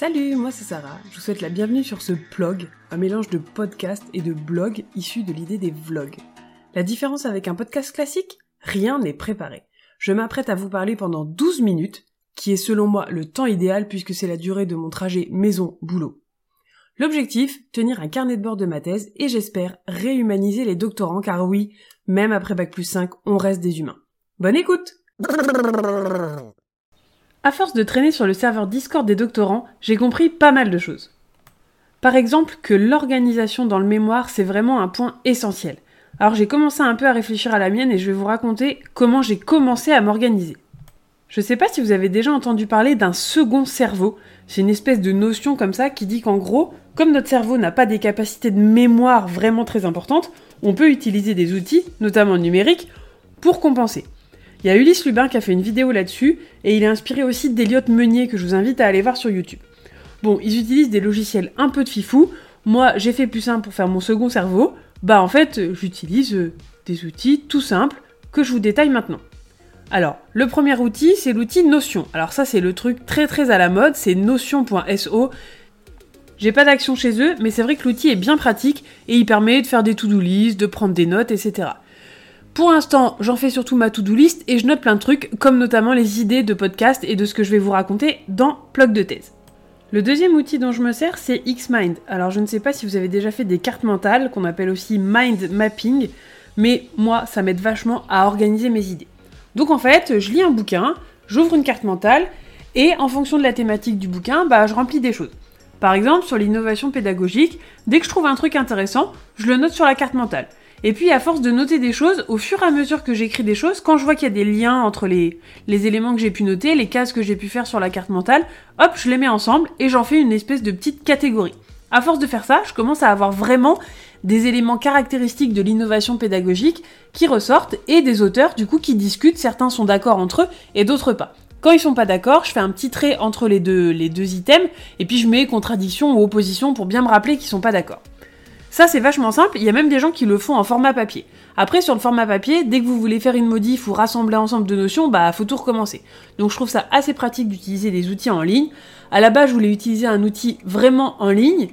Salut, moi c'est Sarah. Je vous souhaite la bienvenue sur ce blog, un mélange de podcast et de blog issu de l'idée des vlogs. La différence avec un podcast classique? Rien n'est préparé. Je m'apprête à vous parler pendant 12 minutes, qui est selon moi le temps idéal puisque c'est la durée de mon trajet maison-boulot. L'objectif, tenir un carnet de bord de ma thèse et j'espère réhumaniser les doctorants car oui, même après Bac plus 5, on reste des humains. Bonne écoute À force de traîner sur le serveur Discord des doctorants, j'ai compris pas mal de choses. Par exemple que l'organisation dans le mémoire, c'est vraiment un point essentiel. Alors j'ai commencé un peu à réfléchir à la mienne et je vais vous raconter comment j'ai commencé à m'organiser. Je sais pas si vous avez déjà entendu parler d'un second cerveau. C'est une espèce de notion comme ça qui dit qu'en gros, comme notre cerveau n'a pas des capacités de mémoire vraiment très importantes, on peut utiliser des outils, notamment numériques, pour compenser. Il y a Ulysse Lubin qui a fait une vidéo là-dessus, et il est inspiré aussi d'Eliott Meunier que je vous invite à aller voir sur YouTube. Bon, ils utilisent des logiciels un peu de fifou. Moi, j'ai fait plus simple pour faire mon second cerveau. Bah en fait, j'utilise euh, des outils tout simples que je vous détaille maintenant. Alors, le premier outil, c'est l'outil Notion. Alors ça, c'est le truc très très à la mode, c'est notion.so. J'ai pas d'action chez eux, mais c'est vrai que l'outil est bien pratique et il permet de faire des to-do list, de prendre des notes, etc. Pour l'instant, j'en fais surtout ma to-do list et je note plein de trucs, comme notamment les idées de podcast et de ce que je vais vous raconter dans Plug de thèse. Le deuxième outil dont je me sers, c'est Xmind. Alors je ne sais pas si vous avez déjà fait des cartes mentales, qu'on appelle aussi mind mapping, mais moi, ça m'aide vachement à organiser mes idées. Donc en fait, je lis un bouquin, j'ouvre une carte mentale, et en fonction de la thématique du bouquin, bah, je remplis des choses. Par exemple, sur l'innovation pédagogique, dès que je trouve un truc intéressant, je le note sur la carte mentale. Et puis, à force de noter des choses, au fur et à mesure que j'écris des choses, quand je vois qu'il y a des liens entre les, éléments que j'ai pu noter, les cases que j'ai pu faire sur la carte mentale, hop, je les mets ensemble et j'en fais une espèce de petite catégorie. À force de faire ça, je commence à avoir vraiment des éléments caractéristiques de l'innovation pédagogique qui ressortent et des auteurs du coup qui discutent, certains sont d'accord entre eux et d'autres pas. Quand ils sont pas d'accord, je fais un petit trait entre les deux, les deux items et puis je mets contradiction ou opposition pour bien me rappeler qu'ils sont pas d'accord. Ça, c'est vachement simple. Il y a même des gens qui le font en format papier. Après, sur le format papier, dès que vous voulez faire une modif ou rassembler ensemble de notions, bah, faut tout recommencer. Donc, je trouve ça assez pratique d'utiliser des outils en ligne. À la base, je voulais utiliser un outil vraiment en ligne,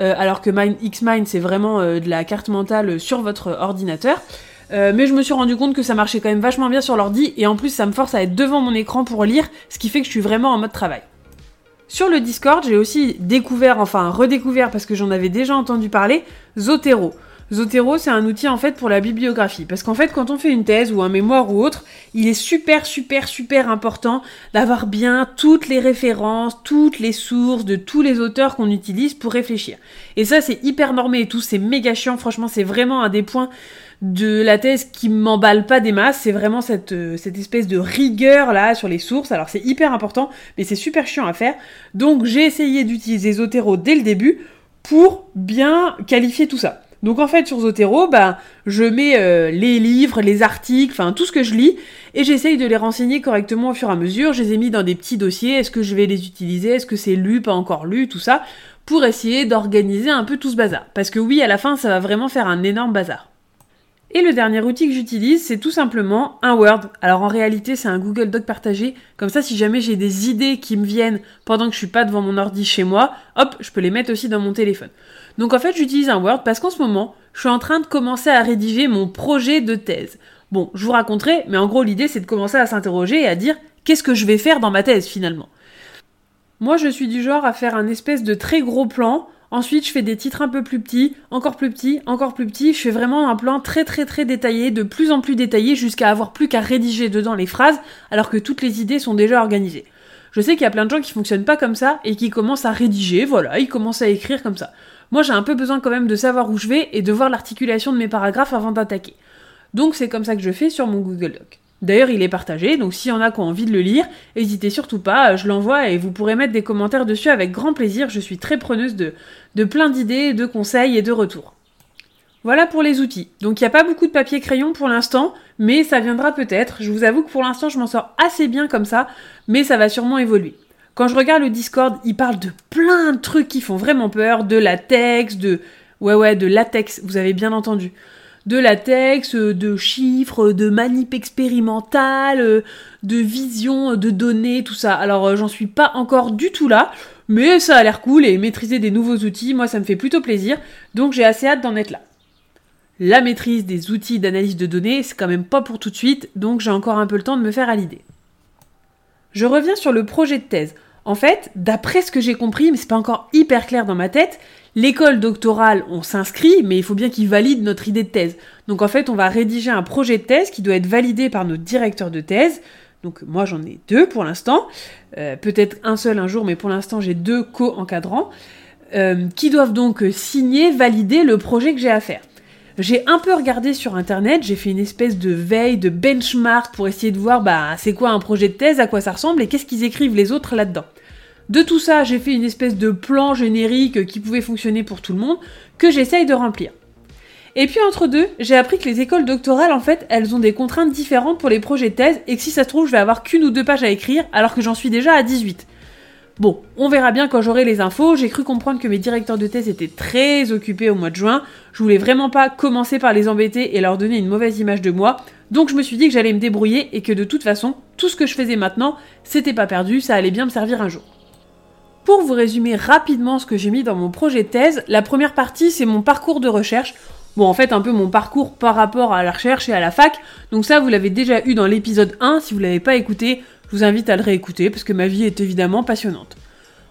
euh, alors que Xmind, c'est vraiment euh, de la carte mentale sur votre ordinateur. Euh, mais je me suis rendu compte que ça marchait quand même vachement bien sur l'ordi, et en plus, ça me force à être devant mon écran pour lire, ce qui fait que je suis vraiment en mode travail. Sur le Discord, j'ai aussi découvert, enfin redécouvert parce que j'en avais déjà entendu parler, Zotero. Zotero, c'est un outil en fait pour la bibliographie. Parce qu'en fait, quand on fait une thèse ou un mémoire ou autre, il est super, super, super important d'avoir bien toutes les références, toutes les sources de tous les auteurs qu'on utilise pour réfléchir. Et ça, c'est hyper normé et tout, c'est méga chiant. Franchement, c'est vraiment un des points de la thèse qui m'emballe pas des masses, c'est vraiment cette, euh, cette espèce de rigueur là sur les sources. Alors c'est hyper important, mais c'est super chiant à faire. Donc j'ai essayé d'utiliser Zotero dès le début pour bien qualifier tout ça. Donc en fait sur Zotero, bah, je mets euh, les livres, les articles, enfin tout ce que je lis, et j'essaye de les renseigner correctement au fur et à mesure. Je les ai mis dans des petits dossiers, est-ce que je vais les utiliser, est-ce que c'est lu, pas encore lu, tout ça, pour essayer d'organiser un peu tout ce bazar. Parce que oui, à la fin, ça va vraiment faire un énorme bazar. Et le dernier outil que j'utilise, c'est tout simplement un Word. Alors en réalité, c'est un Google Doc partagé. Comme ça, si jamais j'ai des idées qui me viennent pendant que je suis pas devant mon ordi chez moi, hop, je peux les mettre aussi dans mon téléphone. Donc en fait, j'utilise un Word parce qu'en ce moment, je suis en train de commencer à rédiger mon projet de thèse. Bon, je vous raconterai, mais en gros, l'idée, c'est de commencer à s'interroger et à dire qu'est-ce que je vais faire dans ma thèse finalement? Moi, je suis du genre à faire un espèce de très gros plan Ensuite, je fais des titres un peu plus petits, encore plus petits, encore plus petits. Je fais vraiment un plan très très très détaillé, de plus en plus détaillé, jusqu'à avoir plus qu'à rédiger dedans les phrases, alors que toutes les idées sont déjà organisées. Je sais qu'il y a plein de gens qui fonctionnent pas comme ça et qui commencent à rédiger, voilà, ils commencent à écrire comme ça. Moi, j'ai un peu besoin quand même de savoir où je vais et de voir l'articulation de mes paragraphes avant d'attaquer. Donc c'est comme ça que je fais sur mon Google Doc. D'ailleurs, il est partagé, donc s'il y en a qui ont envie de le lire, n'hésitez surtout pas, je l'envoie et vous pourrez mettre des commentaires dessus avec grand plaisir. Je suis très preneuse de, de plein d'idées, de conseils et de retours. Voilà pour les outils. Donc il n'y a pas beaucoup de papier crayon pour l'instant, mais ça viendra peut-être. Je vous avoue que pour l'instant je m'en sors assez bien comme ça, mais ça va sûrement évoluer. Quand je regarde le Discord, il parle de plein de trucs qui font vraiment peur, de latex, de... Ouais ouais, de latex, vous avez bien entendu de latex, euh, de chiffres, de manip expérimentale, euh, de vision de données, tout ça. Alors euh, j'en suis pas encore du tout là, Mais ça a l'air cool et maîtriser des nouveaux outils, moi ça me fait plutôt plaisir, donc j'ai assez hâte d'en être là. La maîtrise des outils d'analyse de données, c'est quand même pas pour tout de suite, donc j'ai encore un peu le temps de me faire à l'idée. Je reviens sur le projet de thèse. En fait, d'après ce que j'ai compris, mais c'est pas encore hyper clair dans ma tête, l'école doctorale, on s'inscrit, mais il faut bien qu'ils valident notre idée de thèse. Donc en fait, on va rédiger un projet de thèse qui doit être validé par nos directeurs de thèse. Donc moi j'en ai deux pour l'instant, euh, peut-être un seul un jour, mais pour l'instant j'ai deux co-encadrants, euh, qui doivent donc signer, valider le projet que j'ai à faire. J'ai un peu regardé sur internet, j'ai fait une espèce de veille, de benchmark pour essayer de voir bah c'est quoi un projet de thèse, à quoi ça ressemble et qu'est-ce qu'ils écrivent les autres là-dedans. De tout ça, j'ai fait une espèce de plan générique qui pouvait fonctionner pour tout le monde, que j'essaye de remplir. Et puis entre deux, j'ai appris que les écoles doctorales, en fait, elles ont des contraintes différentes pour les projets de thèse, et que si ça se trouve, je vais avoir qu'une ou deux pages à écrire, alors que j'en suis déjà à 18. Bon, on verra bien quand j'aurai les infos. J'ai cru comprendre que mes directeurs de thèse étaient très occupés au mois de juin. Je voulais vraiment pas commencer par les embêter et leur donner une mauvaise image de moi. Donc je me suis dit que j'allais me débrouiller et que de toute façon, tout ce que je faisais maintenant, c'était pas perdu, ça allait bien me servir un jour. Pour vous résumer rapidement ce que j'ai mis dans mon projet de thèse, la première partie c'est mon parcours de recherche. Bon, en fait, un peu mon parcours par rapport à la recherche et à la fac. Donc ça, vous l'avez déjà eu dans l'épisode 1. Si vous l'avez pas écouté, je vous invite à le réécouter parce que ma vie est évidemment passionnante.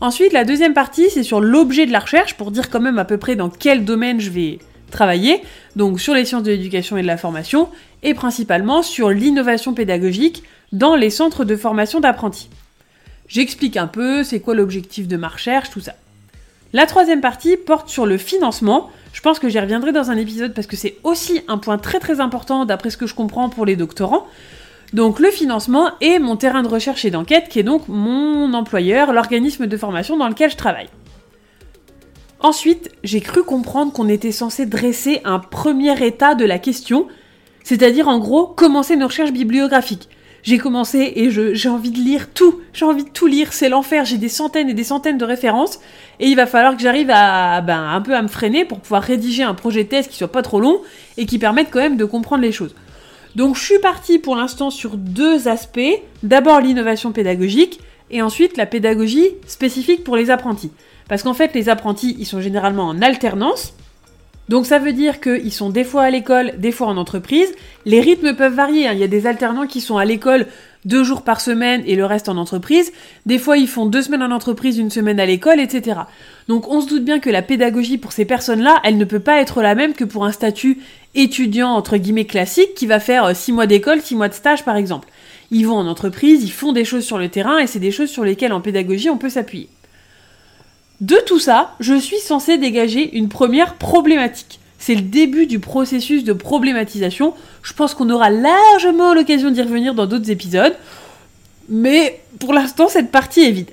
Ensuite, la deuxième partie, c'est sur l'objet de la recherche pour dire quand même à peu près dans quel domaine je vais travailler, donc sur les sciences de l'éducation et de la formation, et principalement sur l'innovation pédagogique dans les centres de formation d'apprentis. J'explique un peu c'est quoi l'objectif de ma recherche, tout ça. La troisième partie porte sur le financement. Je pense que j'y reviendrai dans un épisode parce que c'est aussi un point très très important d'après ce que je comprends pour les doctorants. Donc le financement est mon terrain de recherche et d'enquête qui est donc mon employeur, l'organisme de formation dans lequel je travaille. Ensuite, j'ai cru comprendre qu'on était censé dresser un premier état de la question, c'est-à-dire en gros commencer nos recherches bibliographiques. J'ai commencé et j'ai envie de lire tout, j'ai envie de tout lire, c'est l'enfer, j'ai des centaines et des centaines de références et il va falloir que j'arrive à ben, un peu à me freiner pour pouvoir rédiger un projet de thèse qui soit pas trop long et qui permette quand même de comprendre les choses. Donc je suis partie pour l'instant sur deux aspects. D'abord l'innovation pédagogique et ensuite la pédagogie spécifique pour les apprentis. Parce qu'en fait les apprentis ils sont généralement en alternance. Donc ça veut dire qu'ils sont des fois à l'école, des fois en entreprise. Les rythmes peuvent varier. Hein. Il y a des alternants qui sont à l'école deux jours par semaine et le reste en entreprise. Des fois, ils font deux semaines en entreprise, une semaine à l'école, etc. Donc on se doute bien que la pédagogie pour ces personnes-là, elle ne peut pas être la même que pour un statut étudiant entre guillemets classique qui va faire euh, six mois d'école, six mois de stage par exemple. Ils vont en entreprise, ils font des choses sur le terrain et c'est des choses sur lesquelles en pédagogie on peut s'appuyer. De tout ça, je suis censée dégager une première problématique. C'est le début du processus de problématisation. Je pense qu'on aura largement l'occasion d'y revenir dans d'autres épisodes. Mais pour l'instant, cette partie est vide.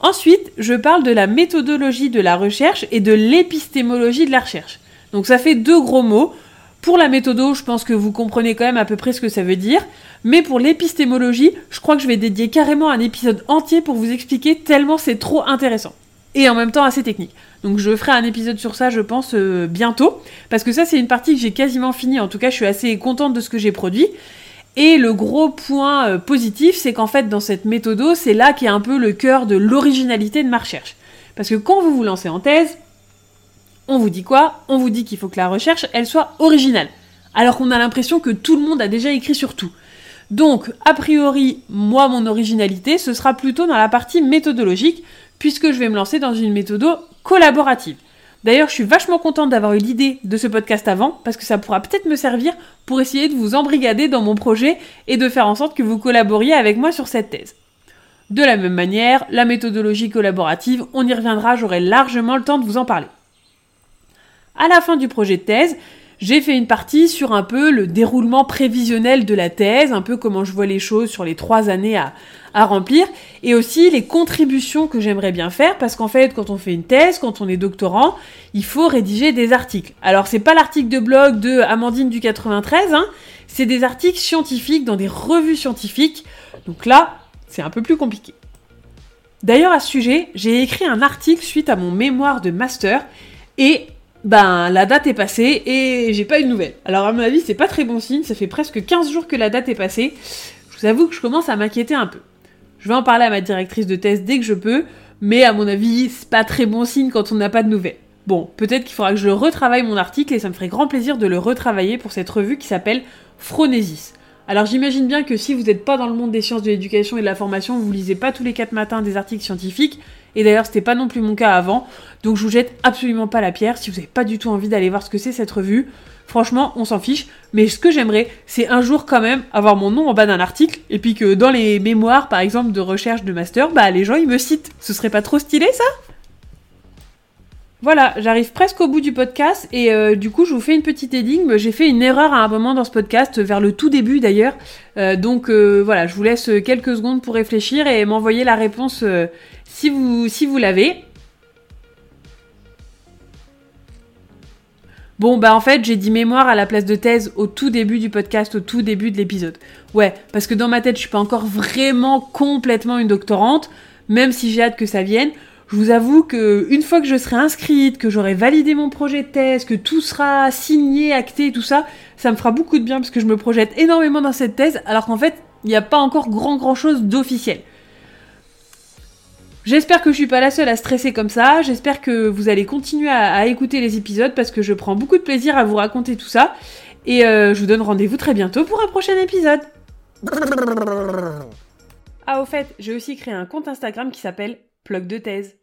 Ensuite, je parle de la méthodologie de la recherche et de l'épistémologie de la recherche. Donc ça fait deux gros mots. Pour la méthodo, je pense que vous comprenez quand même à peu près ce que ça veut dire. Mais pour l'épistémologie, je crois que je vais dédier carrément un épisode entier pour vous expliquer tellement c'est trop intéressant. Et en même temps assez technique. Donc je ferai un épisode sur ça, je pense, euh, bientôt. Parce que ça, c'est une partie que j'ai quasiment finie. En tout cas, je suis assez contente de ce que j'ai produit. Et le gros point euh, positif, c'est qu'en fait, dans cette méthode, c'est là qu'est un peu le cœur de l'originalité de ma recherche. Parce que quand vous vous lancez en thèse, on vous dit quoi? On vous dit qu'il faut que la recherche, elle soit originale. Alors qu'on a l'impression que tout le monde a déjà écrit sur tout. Donc, a priori, moi, mon originalité, ce sera plutôt dans la partie méthodologique, puisque je vais me lancer dans une méthode collaborative. D'ailleurs, je suis vachement contente d'avoir eu l'idée de ce podcast avant, parce que ça pourra peut-être me servir pour essayer de vous embrigader dans mon projet et de faire en sorte que vous collaboriez avec moi sur cette thèse. De la même manière, la méthodologie collaborative, on y reviendra, j'aurai largement le temps de vous en parler. À la fin du projet de thèse, j'ai fait une partie sur un peu le déroulement prévisionnel de la thèse, un peu comment je vois les choses sur les trois années à, remplir, et aussi les contributions que j'aimerais bien faire, parce qu'en fait, quand on fait une thèse, quand on est doctorant, il faut rédiger des articles. Alors, c'est pas l'article de blog de Amandine du 93, hein, c'est des articles scientifiques dans des revues scientifiques. Donc là, c'est un peu plus compliqué. D'ailleurs, à ce sujet, j'ai écrit un article suite à mon mémoire de master, et ben la date est passée et j'ai pas eu de nouvelles. Alors à mon avis, c'est pas très bon signe, ça fait presque 15 jours que la date est passée. Je vous avoue que je commence à m'inquiéter un peu. Je vais en parler à ma directrice de thèse dès que je peux, mais à mon avis, c'est pas très bon signe quand on n'a pas de nouvelles. Bon, peut-être qu'il faudra que je retravaille mon article et ça me ferait grand plaisir de le retravailler pour cette revue qui s'appelle Phronesis. Alors j'imagine bien que si vous n'êtes pas dans le monde des sciences de l'éducation et de la formation, vous lisez pas tous les quatre matins des articles scientifiques, et d'ailleurs c'était pas non plus mon cas avant, donc je vous jette absolument pas la pierre si vous n'avez pas du tout envie d'aller voir ce que c'est cette revue. Franchement, on s'en fiche, mais ce que j'aimerais, c'est un jour quand même avoir mon nom en bas d'un article, et puis que dans les mémoires, par exemple, de recherche de master, bah les gens ils me citent. Ce serait pas trop stylé ça? Voilà, j'arrive presque au bout du podcast et euh, du coup je vous fais une petite énigme. J'ai fait une erreur à un moment dans ce podcast, vers le tout début d'ailleurs. Euh, donc euh, voilà, je vous laisse quelques secondes pour réfléchir et m'envoyer la réponse si vous, si vous l'avez. Bon, bah en fait, j'ai dit mémoire à la place de thèse au tout début du podcast, au tout début de l'épisode. Ouais, parce que dans ma tête, je suis pas encore vraiment complètement une doctorante, même si j'ai hâte que ça vienne je vous avoue que une fois que je serai inscrite, que j'aurai validé mon projet de thèse, que tout sera signé, acté, tout ça, ça me fera beaucoup de bien parce que je me projette énormément dans cette thèse, alors qu'en fait, il n'y a pas encore grand grand chose d'officiel. J'espère que je suis pas la seule à stresser comme ça. J'espère que vous allez continuer à, écouter les épisodes parce que je prends beaucoup de plaisir à vous raconter tout ça. Et euh, je vous donne rendez-vous très bientôt pour un prochain épisode. Ah, au fait, j'ai aussi créé un compte Instagram qui s'appelle Plug de thèse.